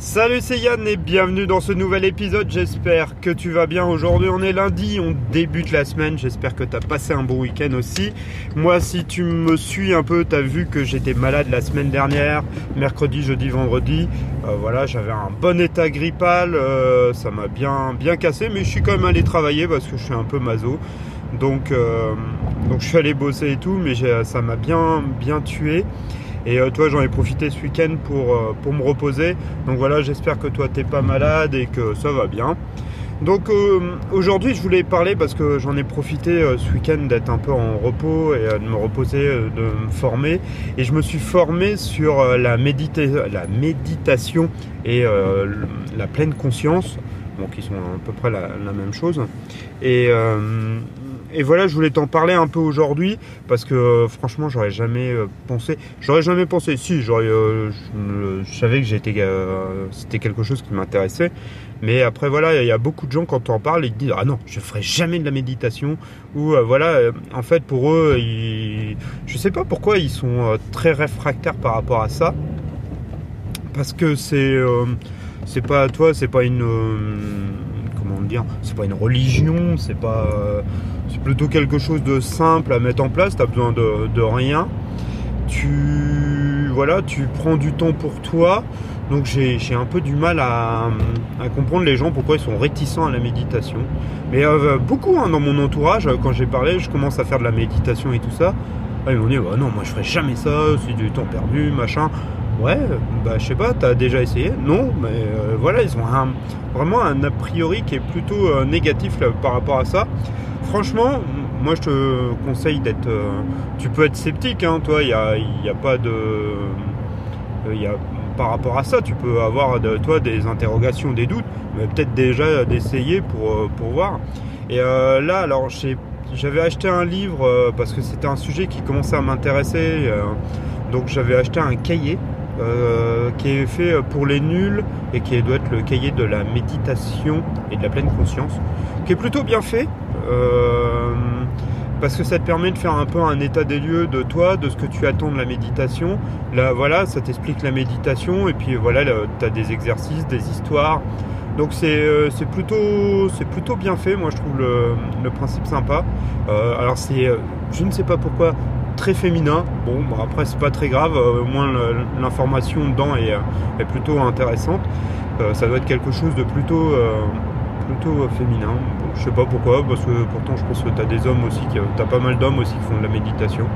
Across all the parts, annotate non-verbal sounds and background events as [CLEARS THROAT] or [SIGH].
Salut c'est Yann et bienvenue dans ce nouvel épisode, j'espère que tu vas bien. Aujourd'hui on est lundi, on débute la semaine, j'espère que tu as passé un bon week-end aussi. Moi si tu me suis un peu, tu as vu que j'étais malade la semaine dernière, mercredi, jeudi, vendredi. Euh, voilà, j'avais un bon état grippal, euh, ça m'a bien, bien cassé, mais je suis quand même allé travailler parce que je suis un peu maso. Donc, euh, donc je suis allé bosser et tout, mais ça m'a bien, bien tué. Et euh, toi, j'en ai profité ce week-end pour, euh, pour me reposer. Donc voilà, j'espère que toi, t'es pas malade et que ça va bien. Donc euh, aujourd'hui, je voulais parler parce que j'en ai profité ce week-end d'être un peu en repos et de me reposer, de me former. Et je me suis formé sur la, la méditation et la pleine conscience, bon, qui sont à peu près la, la même chose. Et et voilà, je voulais t'en parler un peu aujourd'hui parce que euh, franchement, j'aurais jamais euh, pensé. J'aurais jamais pensé. Si, j'aurais, euh, je, savais que j'étais, c'était quelque chose qui m'intéressait. Mais après, voilà, il y a beaucoup de gens quand on en parle, ils disent ah non, je ferai jamais de la méditation. Ou voilà, en fait, pour eux, ils, je sais pas pourquoi ils sont très réfractaires par rapport à ça. Parce que c'est, c'est pas, toi, c'est pas une comment dire, c'est pas une religion, c'est pas, c'est plutôt quelque chose de simple à mettre en place, tu as besoin de, rien. Tu, voilà, tu prends du temps pour toi. Donc j'ai un peu du mal à, comprendre les gens pourquoi ils sont réticents à la méditation. Mais euh, beaucoup hein, dans mon entourage, quand j'ai parlé, je commence à faire de la méditation et tout ça. ils m'ont dit non, moi je ferai jamais ça, c'est du temps perdu, machin. Ouais, bah je sais pas, t'as déjà essayé? Non, mais euh, voilà, ils ont vraiment un a priori qui est plutôt euh, négatif par rapport à ça franchement, moi je te conseille d'être. Euh, tu peux être sceptique, hein, toi, il n'y a, y a, pas de. Y a, par rapport à ça, tu peux avoir de, toi des interrogations, des doutes, mais peut-être déjà d'essayer pour, pour voir. Et là, alors j'avais acheté un livre parce que c'était un sujet qui commençait à m'intéresser. donc j'avais acheté un cahier qui est fait pour les nuls et qui doit être le cahier de la méditation et de la pleine conscience, qui est plutôt bien fait. Euh, parce que ça te permet de faire un peu un état des lieux de toi, de ce que tu attends de la méditation. Là, voilà, ça t'explique la méditation et puis voilà, tu as des exercices, des histoires. Donc c'est euh, plutôt, plutôt bien fait, moi je trouve le, principe sympa. Euh, alors c'est, je ne sais pas pourquoi, très féminin. Bon, bah, après c'est pas très grave, au moins l'information dedans est, est, plutôt intéressante. ça doit être quelque chose de plutôt plutôt féminin. je sais pas pourquoi, parce que pourtant je pense que tu as des hommes aussi, tu as pas mal d'hommes aussi qui font de la méditation.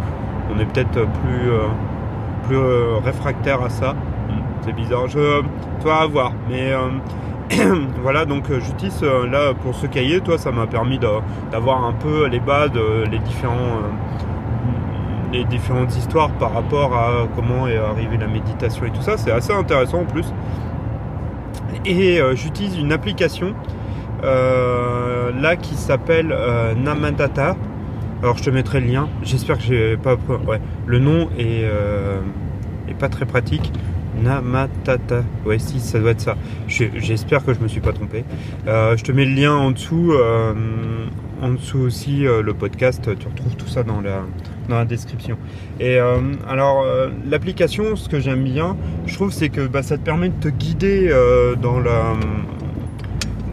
On est peut-être plus, euh, plus euh, réfractaire à ça. C'est bizarre. Je, toi à voir. Mais euh, [CLEARS THROAT] voilà, donc j'utilise là pour ce cahier, toi ça m'a permis d'avoir un peu les bases, les différents les différentes histoires par rapport à comment est arrivée la méditation et tout ça. C'est assez intéressant en plus. Et j'utilise une application euh, là qui s'appelle euh, Namadata. Alors je te mettrai le lien. J'espère que j'ai pas. Ouais, le nom est, euh, est pas très pratique. Namatata. Ouais, si, ça doit être ça. J'espère que je me suis pas trompé. je te mets le lien en dessous. En dessous aussi, le podcast. Tu retrouves tout ça dans la, dans la description. Et alors, l'application, ce que j'aime bien, je trouve, c'est que bah, ça te permet de te guider dans la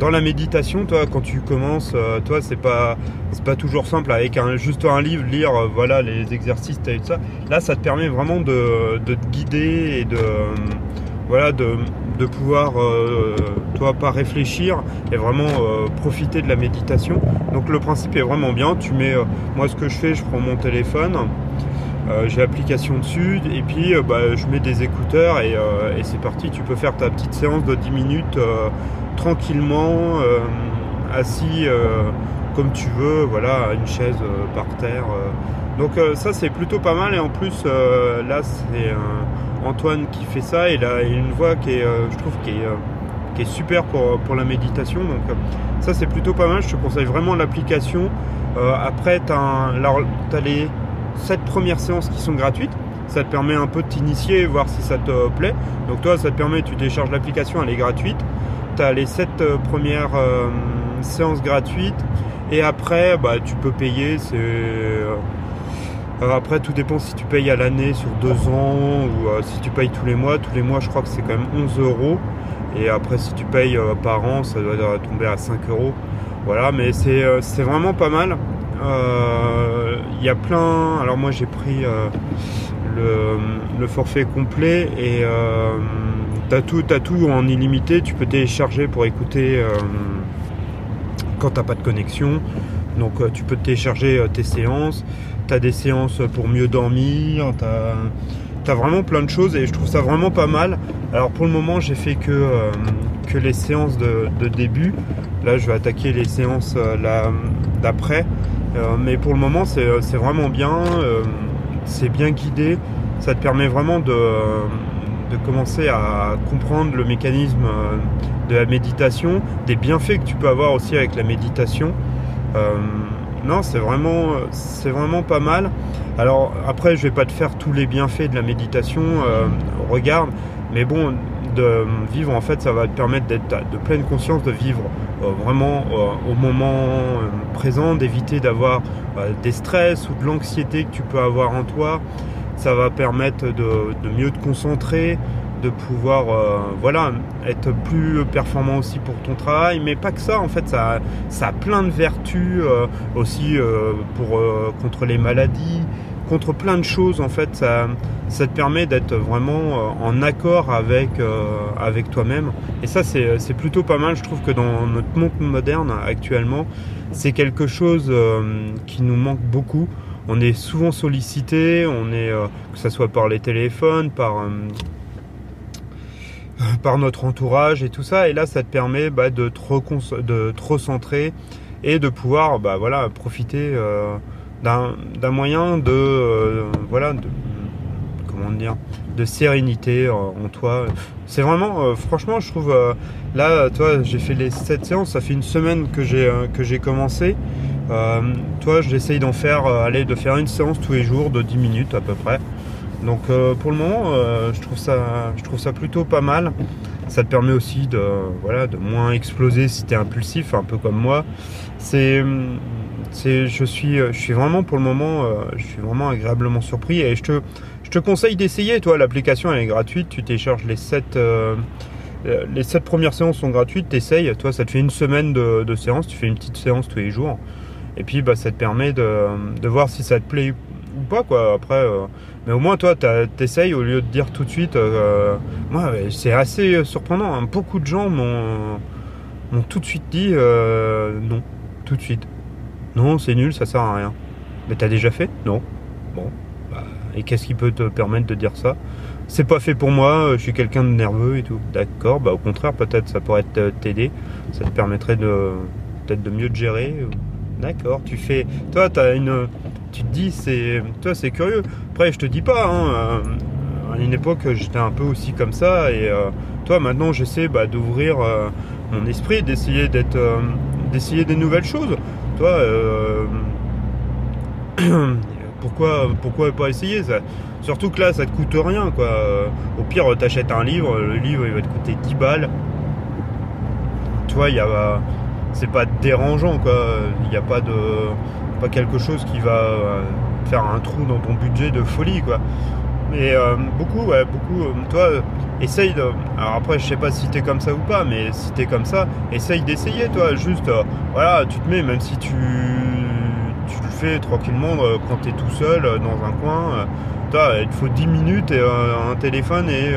dans la méditation, toi, quand tu commences, euh, toi, c'est pas, c'est pas toujours simple avec un, juste un livre, lire, euh, voilà, les exercices, et tout ça. Là, ça te permet vraiment de, te guider et de, voilà, de, pouvoir, euh, pas réfléchir et vraiment profiter de la méditation. Donc, le principe est vraiment bien. Tu mets, moi, ce que je fais, je prends mon téléphone. j'ai l'application dessus et puis bah, je mets des écouteurs et, c'est parti. Tu peux faire ta petite séance de 10 minutes tranquillement, euh, assis euh, comme tu veux, voilà, une chaise euh, par terre. Donc ça c'est plutôt pas mal et en plus là c'est Antoine qui fait ça et là il a une voix qui est, je trouve, qui est, qui est super pour, pour, la méditation. Donc ça c'est plutôt pas mal, je te conseille vraiment l'application. après tu as, les 7 premières séances qui sont gratuites. Ça te permet un peu de t'initier, voir si ça te plaît. Donc toi ça te permet, tu télécharges l'application, elle est gratuite tu as les 7 euh, premières euh, séances gratuites et après bah, tu peux payer. C'est, euh, après, tout dépend si tu payes à l'année sur deux ans ou si tu payes tous les mois. Tous les mois, je crois que c'est quand même 11 euros. Et après, si tu payes par an, ça doit tomber à 5 euros. Voilà, mais c'est vraiment pas mal. Il y a plein. Alors, moi, j'ai pris le, forfait complet et t'as tout, tout en illimité. Tu peux télécharger pour écouter quand t'as pas de connexion. Donc tu peux télécharger tes séances. Tu as des séances pour mieux dormir. Vraiment plein de choses et je trouve ça vraiment pas mal. Alors pour le moment j'ai fait que, que les séances de, début. Là je vais attaquer les séances d'après. mais pour le moment c'est vraiment bien. c'est bien guidé. Ça te permet vraiment de de commencer à comprendre le mécanisme euh, de la méditation, des bienfaits que tu peux avoir aussi avec la méditation. Euh, non, c'est vraiment, vraiment pas mal. Alors après, je vais pas te faire tous les bienfaits de la méditation. Euh, regarde, mais bon, de vivre en fait, ça va te permettre d'être de pleine conscience, de vivre vraiment au moment présent, d'éviter d'avoir des stress ou de l'anxiété que tu peux avoir en toi ça va permettre de, mieux te concentrer, de pouvoir euh, voilà, être plus performant aussi pour ton travail, mais pas que ça, en fait, ça, ça a plein de vertus euh, aussi euh, pour, contre les maladies, contre plein de choses, en fait, ça, ça te permet d'être vraiment en accord avec, avec toi-même. Et ça, c'est plutôt pas mal, je trouve que dans notre monde moderne actuellement, c'est quelque chose qui nous manque beaucoup. On est souvent sollicité, on est, que ce soit par les téléphones, par, euh, [LAUGHS] par notre entourage et tout ça. Et là, ça te permet bah, de, te de recentrer et de pouvoir bah, voilà, profiter euh, d'un moyen de, voilà, de, comment dire, de sérénité en toi. C'est vraiment, franchement, je trouve, là, toi, j'ai fait les 7 séances, ça fait une semaine que j'ai commencé. Euh, toi, j'essaye d'en faire, euh, aller de faire une séance tous les jours de 10 minutes à peu près. Donc euh, pour le moment, je, trouve ça, je trouve ça plutôt pas mal. Ça te permet aussi de, voilà, de moins exploser si tu es impulsif, un peu comme moi. C'est, c'est, je, suis, vraiment pour le moment, je suis vraiment agréablement surpris et je te, conseille d'essayer. Toi, l'application elle est gratuite, tu télécharges les 7 les 7 premières séances sont gratuites, t'essayes, toi ça te fait une semaine de, de séance, tu fais une petite séance tous les jours. Et puis bah, ça te permet de, voir si ça te plaît ou pas quoi. Après, euh, mais au moins toi t'essayes au lieu de dire tout de suite. Euh, moi c'est assez surprenant. Hein. Beaucoup de gens m'ont tout de suite dit euh, non, tout de suite. Non, c'est nul, ça sert à rien. Mais t'as déjà fait? Non. Bon. Bah, et qu'est-ce qui peut te permettre de dire ça? C'est pas fait pour moi, je suis quelqu'un de nerveux et tout. D'accord, bah au contraire, peut-être ça pourrait t'aider. Ça te permettrait de peut-être de mieux te gérer. D'accord, tu fais. Toi, as une. Tu te dis, c'est. Toi, c'est curieux. Après, je te dis pas, hein, euh, à une époque, j'étais un peu aussi comme ça. Et euh, toi, maintenant, j'essaie bah, d'ouvrir euh, mon esprit, d'essayer d'être. d'essayer des nouvelles choses. Toi, [CLEARS THROAT] pourquoi, pourquoi pas essayer? Ça Surtout que là, ça te coûte rien, quoi. Au pire, t'achètes un livre, le livre, il va te coûter 10 balles. Tu vois, il y a c'est pas dérangeant quoi. Il n'y a pas de pas quelque chose qui va euh, faire un trou dans ton budget de folie quoi. Mais euh, beaucoup, ouais, beaucoup. Euh, toi, essaye de. Alors après, je sais pas si t'es comme ça ou pas, mais si t'es comme ça, essaye d'essayer, toi. Juste, voilà, tu te mets, même si tu, tu le fais tranquillement quand t'es tout seul dans un coin. toi, il faut 10 minutes et un téléphone et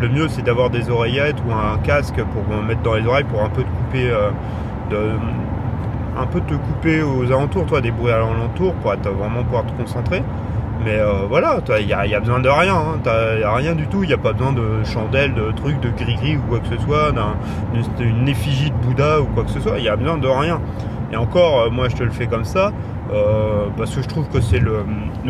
le mieux c'est d'avoir des oreillettes ou un casque pour mettre dans les oreilles pour un peu te couper un peu te couper aux alentours, toi, des bruits alentours pour être, vraiment pouvoir te concentrer. Mais euh, voilà, il n'y a, besoin de rien, il hein. n'y a rien du tout, il n'y a pas besoin de chandelles, de trucs, de gris-gris ou quoi que ce soit, d'une effigie de Bouddha ou quoi que ce soit, il n'y a besoin de rien. Et encore, euh, moi je te le fais comme ça, euh, parce que je trouve que c'est le,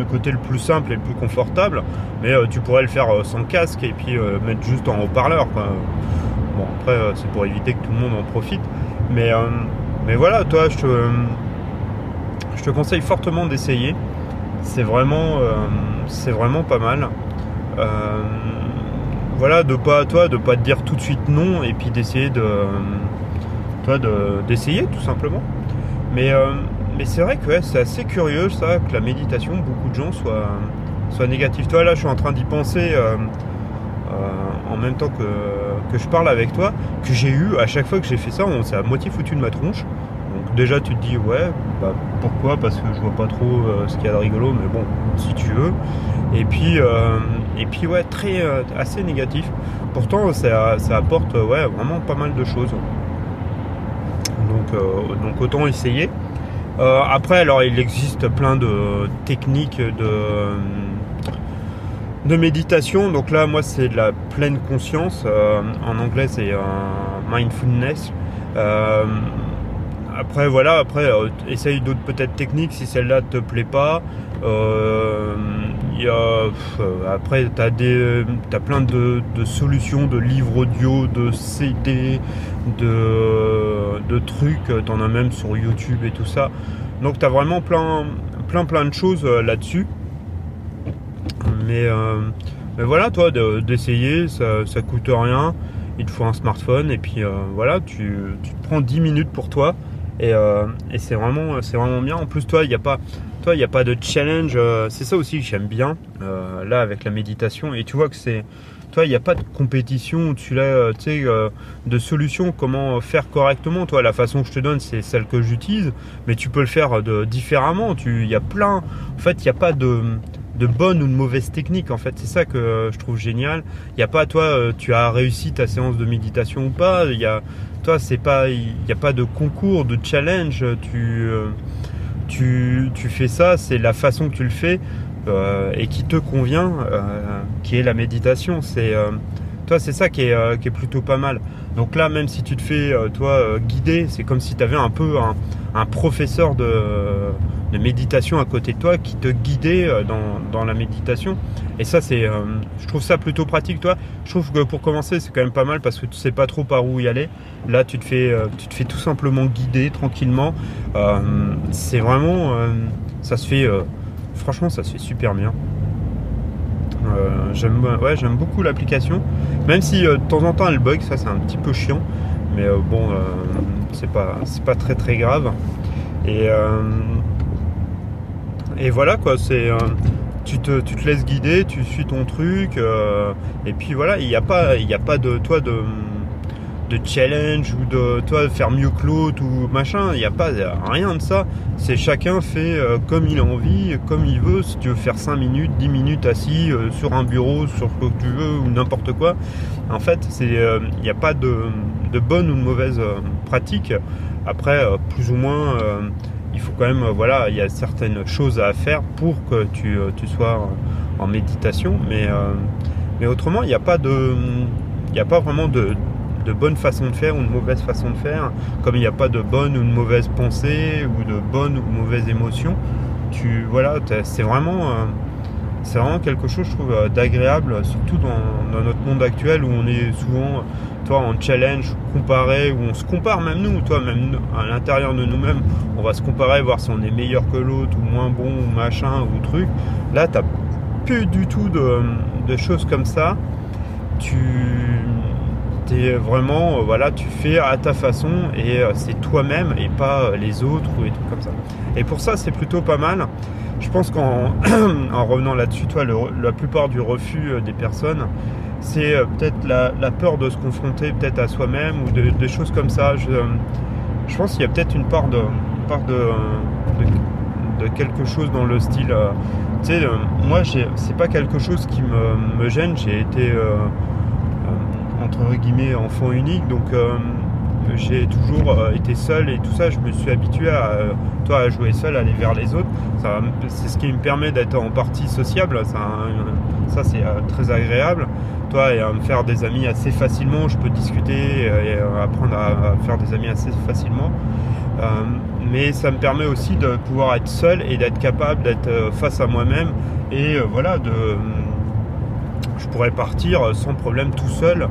côté le plus simple et le plus confortable, mais tu pourrais le faire sans casque et puis mettre juste en haut-parleur. Bon, après, c'est pour éviter que tout le monde en profite. Mais, mais voilà, toi, je te, conseille fortement d'essayer. C'est vraiment, euh, vraiment pas mal. Euh, voilà, de pas, toi, de pas te dire tout de suite non et puis d'essayer de, toi, d'essayer tout simplement. Mais mais c'est vrai que c'est assez curieux ça, que la méditation, beaucoup de gens soient, soient négatifs. Toi là, je suis en train d'y penser en même temps que, je parle avec toi, que j'ai eu à chaque fois que j'ai fait ça, on s'est à moitié foutu de ma tronche. Donc déjà tu te dis ouais, bah, pourquoi? Parce que je vois pas trop ce qu'il y a de rigolo, mais bon, si tu veux. Et puis, et puis ouais, très assez négatif. Pourtant ça, apporte vraiment pas mal de choses. Donc, donc autant essayer. Euh, après, alors il existe plein de techniques de, de méditation. Donc là, moi, c'est de la pleine conscience. Euh, en anglais, c'est mindfulness. Euh, après, voilà, après, essaye d'autres techniques si celle-là te plaît pas. après, tu as, plein de, solutions, de livres audio, de CD, de, trucs. Tu en as même sur YouTube et tout ça. Donc, tu as vraiment plein, plein, plein de choses euh, là-dessus. Mais, euh, mais, voilà, toi, d'essayer, ça, ça coûte rien. Il te faut un smartphone et puis euh, voilà, tu, tu, te prends 10 minutes pour toi et, et c'est vraiment, vraiment bien. En plus, toi, il n'y a pas toi, il a pas de challenge. Euh, c'est ça aussi que j'aime bien, euh, là, avec la méditation. Et tu vois que c'est. Toi, il n'y a pas de compétition là, euh, tu sais, de solution, comment faire correctement. Toi, la façon que je te donne, c'est celle que j'utilise, mais tu peux le faire de, différemment. Il y a plein. En fait, il n'y a pas de, de bonne ou de mauvaise technique. En fait, c'est ça que je trouve génial. Il n'y a pas, toi, tu as réussi ta séance de méditation ou pas. Il y a, toi, c'est pas, il n'y a pas de concours, de challenge. Tu tu, fais ça, c'est la façon que tu le fais euh, et qui te convient, euh, qui est la méditation. C'est euh, c'est ça qui est, qui est, plutôt pas mal. Donc là, même si tu te fais toi guider, c'est comme si tu avais un peu un professeur de méditation à côté de toi qui te guidait euh, dans, la méditation. Et ça, c'est, euh, je trouve ça plutôt pratique, toi. Je trouve que pour commencer, c'est quand même pas mal parce que tu sais pas trop par où y aller. Là, tu te fais, euh, tu te fais tout simplement guider tranquillement. c'est vraiment, ça se fait, franchement, ça se fait super bien. J'aime, ouais, j'aime beaucoup l'application, même si de temps en temps elle bug, ça c'est un petit peu chiant, mais bon, c'est pas, très très grave. Et voilà quoi, c'est euh, tu te, tu te laisses guider, tu suis ton truc, euh, et puis voilà, il n'y a pas, il a pas de toi de, de challenge ou de toi faire mieux que l'autre ou machin, il n'y a pas rien de ça. C'est chacun fait euh, comme il a envie, comme il veut. Si tu veux faire 5 minutes, 10 minutes assis sur un bureau, sur ce que tu veux ou n'importe quoi. En fait, c'est il n'y a pas de, de, bonne ou de mauvaise pratique. Après, plus ou moins il faut quand même, voilà, il y a certaines choses à faire pour que tu, euh, sois en méditation, mais, euh, mais autrement, il n'y a pas de, il a pas vraiment de, bonne façon de faire ou de mauvaise façon de faire, comme il n'y a pas de bonne ou de mauvaise pensée ou de bonne ou mauvaise émotion. Tu, voilà, c'est vraiment, euh, vraiment quelque chose, je trouve, d'agréable, surtout dans, notre monde actuel où on est souvent toi, en challenge, comparé, où on se compare même nous, toi, même à l'intérieur de nous-mêmes, on va se comparer, voir si on est meilleur que l'autre, ou moins bon, ou machin, ou truc. Là, tu plus du tout de, choses comme ça. Tu vraiment, euh, voilà, tu fais à ta façon et euh, c'est toi-même et pas euh, les autres ou des trucs comme ça. Et pour ça, c'est plutôt pas mal. Je pense qu'en [CLEARS THROAT] en revenant là-dessus, toi, la plupart du refus des personnes, c'est peut-être la, peur de se confronter peut-être à soi-même ou de, des choses comme ça. Je, je pense qu'il y a peut-être une part de, part de, de, quelque chose dans le style. Tu sais, moi, c'est pas quelque chose qui me, me gêne. J'ai été entre guillemets enfant unique, donc j'ai toujours été seul et tout ça. Je me suis habitué à, toi, à jouer seul, aller vers les autres. C'est ce qui me permet d'être en partie sociable. Ça, ça c'est très agréable toi et à me faire des amis assez facilement. Je peux discuter et apprendre à, faire des amis assez facilement. Euh, mais ça me permet aussi de pouvoir être seul et d'être capable d'être euh, face à moi-même et euh, voilà de je pourrais partir sans problème tout seul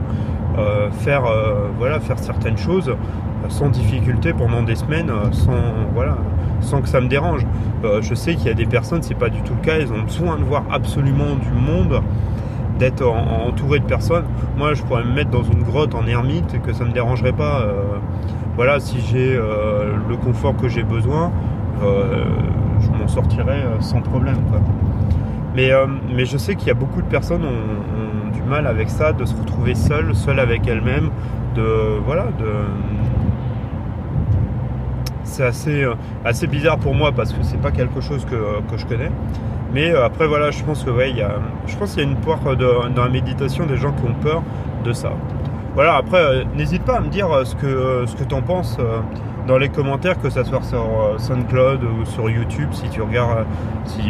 faire voilà faire certaines choses sans difficulté pendant des semaines sans voilà sans que ça me dérange je sais qu'il y a des personnes c'est pas du tout le cas ils ont besoin de voir absolument du monde d'être entouré de personnes. Moi, je pourrais me mettre dans une grotte en ermite et que ça me dérangerait pas. Euh, voilà, si j'ai euh, le confort que j'ai besoin, je m'en sortirais sans problème. Mais, mais je sais qu'il y a beaucoup de personnes ont, ont, du mal avec ça, de se retrouver seule, seule avec elle-même, de voilà, de c'est assez, assez bizarre pour moi parce que c'est pas quelque chose que, que je connais. Mais après voilà, je pense que ouais, y a, je pense qu'il y a une peur dans la méditation des gens qui ont peur de ça. Voilà, après, n'hésite pas à me dire ce que, ce que tu en penses dans les commentaires, que ça soit sur SoundCloud ou sur YouTube, si tu regardes, si,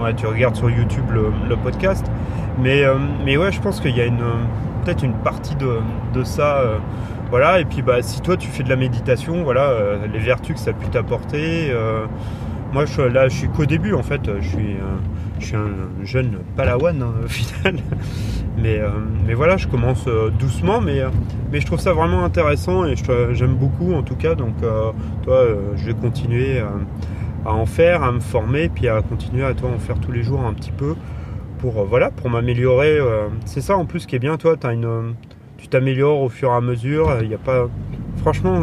ouais, tu regardes sur YouTube le, podcast. Mais, mais ouais, je pense qu'il y a une, peut-être une partie de, de ça. voilà, et puis bah, si toi tu fais de la méditation, voilà, les vertus que ça a pu t'apporter. moi, je, là, je suis qu'au début en fait. Je suis, je suis un jeune palawan hein, au final. Mais, euh, mais voilà, je commence euh, doucement, mais, euh, mais je trouve ça vraiment intéressant et j'aime beaucoup en tout cas. Donc, toi, je vais continuer à en faire, à me former, puis à continuer à toi en faire tous les jours un petit peu pour voilà, pour m'améliorer. c'est ça en plus qui est bien, toi, tu t'améliores au fur et à mesure. Il a pas, franchement,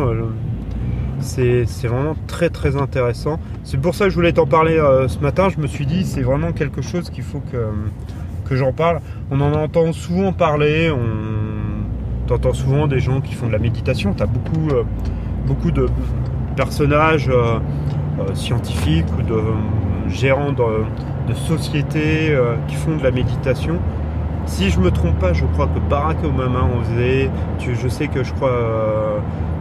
c'est vraiment très très intéressant. C'est pour ça que je voulais t'en parler ce matin. Je me suis dit, c'est vraiment quelque chose qu'il faut que j'en parle. On en entend souvent parler, on entend souvent des gens qui font de la méditation. Tu as beaucoup, euh, beaucoup de personnages euh, euh, scientifiques ou de gérants de, sociétés qui font de la méditation. Si je me trompe pas, je crois que Barack Obama en faisait. je sais que je crois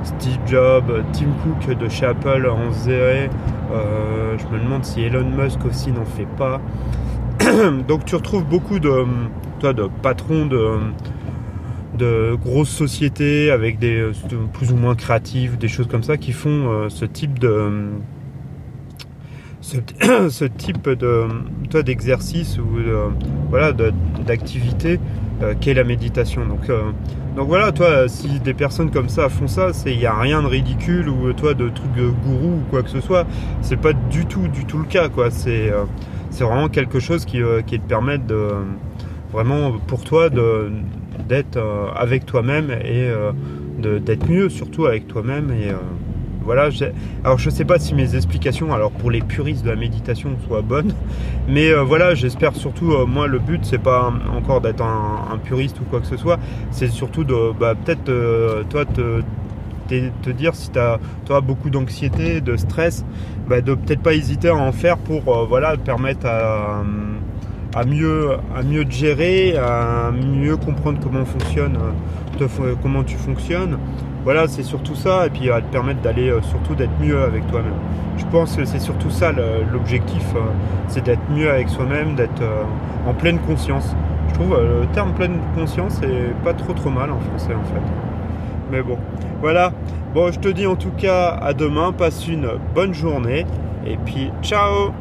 Steve Jobs, Tim Cook de chez Apple en faisait. je me demande si Elon Musk aussi n'en fait pas. [CLEARS THROAT] Donc tu retrouves beaucoup de, toi, de patrons de, de grosses sociétés avec des plus ou moins créatifs, des choses comme ça qui font euh, ce type de [CLEARS THROAT] ce, type de toi d'exercice ou voilà d'activité euh, qu'est la méditation. Donc euh, donc voilà, toi, si des personnes comme ça font ça, c'est il n'y a rien de ridicule ou toi de trucs de gourou ou quoi que ce soit. C'est pas du tout, du tout le cas, quoi. C'est c'est vraiment quelque chose qui, euh, qui te permet de vraiment pour toi d'être euh, avec toi-même et euh, d'être mieux surtout avec toi-même et voilà alors je sais pas si mes explications alors pour les puristes de la méditation soient bonnes [LAUGHS] mais voilà j'espère surtout moi le but c'est pas encore d'être un, puriste ou quoi que ce soit c'est surtout de bah, peut-être toi te te dire si tu as, beaucoup d'anxiété, de stress, bah, de peut-être pas hésiter à en faire pour euh, voilà, permettre à, à, mieux, à mieux te gérer, à mieux comprendre comment fonctionne, comment tu fonctionnes. Voilà, c'est surtout ça, et puis à te permettre d'aller euh, surtout d'être mieux avec toi-même. Je pense que c'est surtout ça l'objectif, euh, c'est d'être mieux avec soi-même, d'être en pleine conscience. Je trouve le terme pleine conscience est pas trop trop mal en français en fait. Mais bon, voilà. Bon, je te dis en tout cas à demain. Passe une bonne journée. Et puis, ciao